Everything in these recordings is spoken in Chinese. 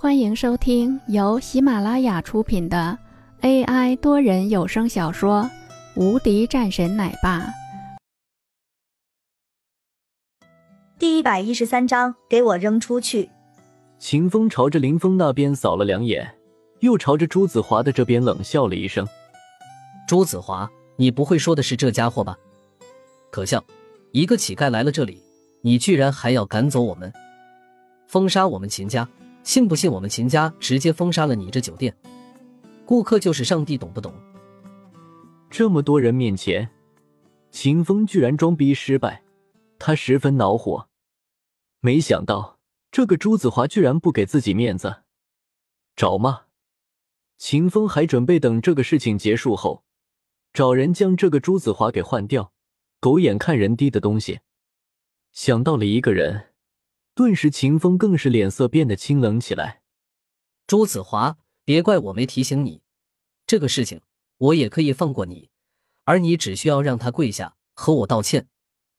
欢迎收听由喜马拉雅出品的 AI 多人有声小说《无敌战神奶爸》第一百一十三章，给我扔出去！秦风朝着林峰那边扫了两眼，又朝着朱子华的这边冷笑了一声：“朱子华，你不会说的是这家伙吧？可笑，一个乞丐来了这里，你居然还要赶走我们，封杀我们秦家！”信不信我们秦家直接封杀了你这酒店？顾客就是上帝，懂不懂？这么多人面前，秦风居然装逼失败，他十分恼火。没想到这个朱子华居然不给自己面子，找骂！秦风还准备等这个事情结束后，找人将这个朱子华给换掉。狗眼看人低的东西，想到了一个人。顿时，秦风更是脸色变得清冷起来。朱子华，别怪我没提醒你，这个事情我也可以放过你，而你只需要让他跪下和我道歉，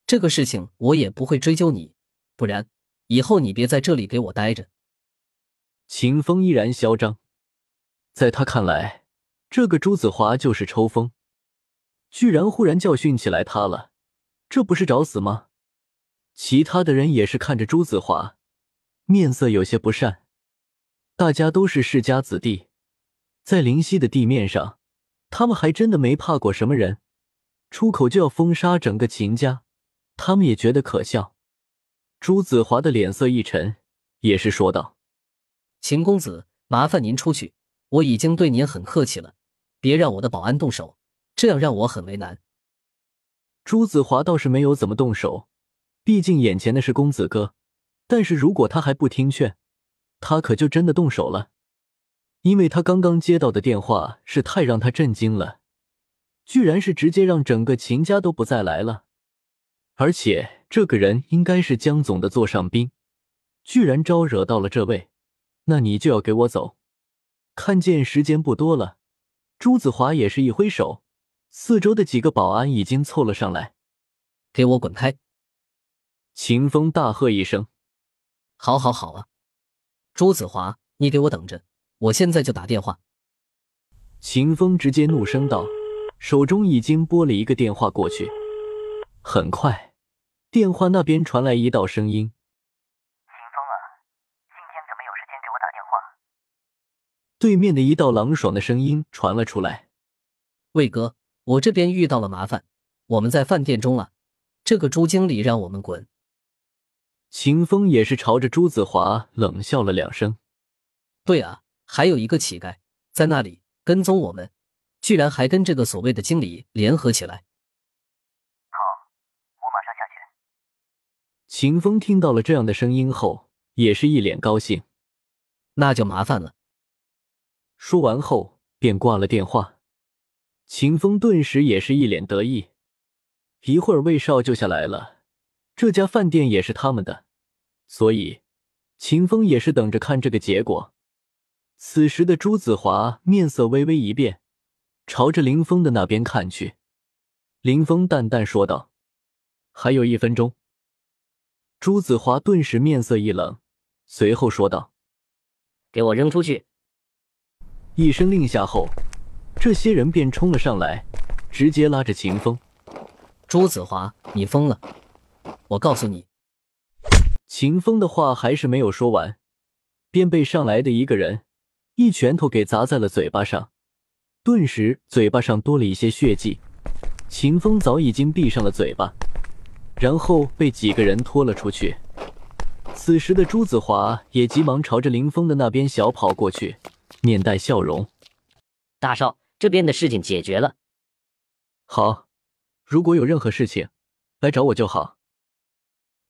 这个事情我也不会追究你。不然，以后你别在这里给我待着。秦风依然嚣张，在他看来，这个朱子华就是抽风，居然忽然教训起来他了，这不是找死吗？其他的人也是看着朱子华，面色有些不善。大家都是世家子弟，在灵溪的地面上，他们还真的没怕过什么人，出口就要封杀整个秦家，他们也觉得可笑。朱子华的脸色一沉，也是说道：“秦公子，麻烦您出去，我已经对您很客气了，别让我的保安动手，这样让我很为难。”朱子华倒是没有怎么动手。毕竟眼前的是公子哥，但是如果他还不听劝，他可就真的动手了。因为他刚刚接到的电话是太让他震惊了，居然是直接让整个秦家都不再来了，而且这个人应该是江总的座上宾，居然招惹到了这位，那你就要给我走。看见时间不多了，朱子华也是一挥手，四周的几个保安已经凑了上来，给我滚开！秦风大喝一声：“好，好，好啊！朱子华，你给我等着，我现在就打电话。”秦风直接怒声道，手中已经拨了一个电话过去。很快，电话那边传来一道声音：“秦风啊，今天怎么有时间给我打电话？”对面的一道冷爽的声音传了出来：“魏哥，我这边遇到了麻烦，我们在饭店中了，这个朱经理让我们滚。”秦风也是朝着朱子华冷笑了两声。对啊，还有一个乞丐在那里跟踪我们，居然还跟这个所谓的经理联合起来。好，我马上下去。秦风听到了这样的声音后，也是一脸高兴。那就麻烦了。说完后便挂了电话。秦风顿时也是一脸得意。一会儿魏少就下来了。这家饭店也是他们的，所以秦风也是等着看这个结果。此时的朱子华面色微微一变，朝着林峰的那边看去。林峰淡淡说道：“还有一分钟。”朱子华顿时面色一冷，随后说道：“给我扔出去！”一声令下后，这些人便冲了上来，直接拉着秦风。朱子华，你疯了！我告诉你，秦风的话还是没有说完，便被上来的一个人一拳头给砸在了嘴巴上，顿时嘴巴上多了一些血迹。秦风早已经闭上了嘴巴，然后被几个人拖了出去。此时的朱子华也急忙朝着林峰的那边小跑过去，面带笑容：“大少，这边的事情解决了。好，如果有任何事情，来找我就好。”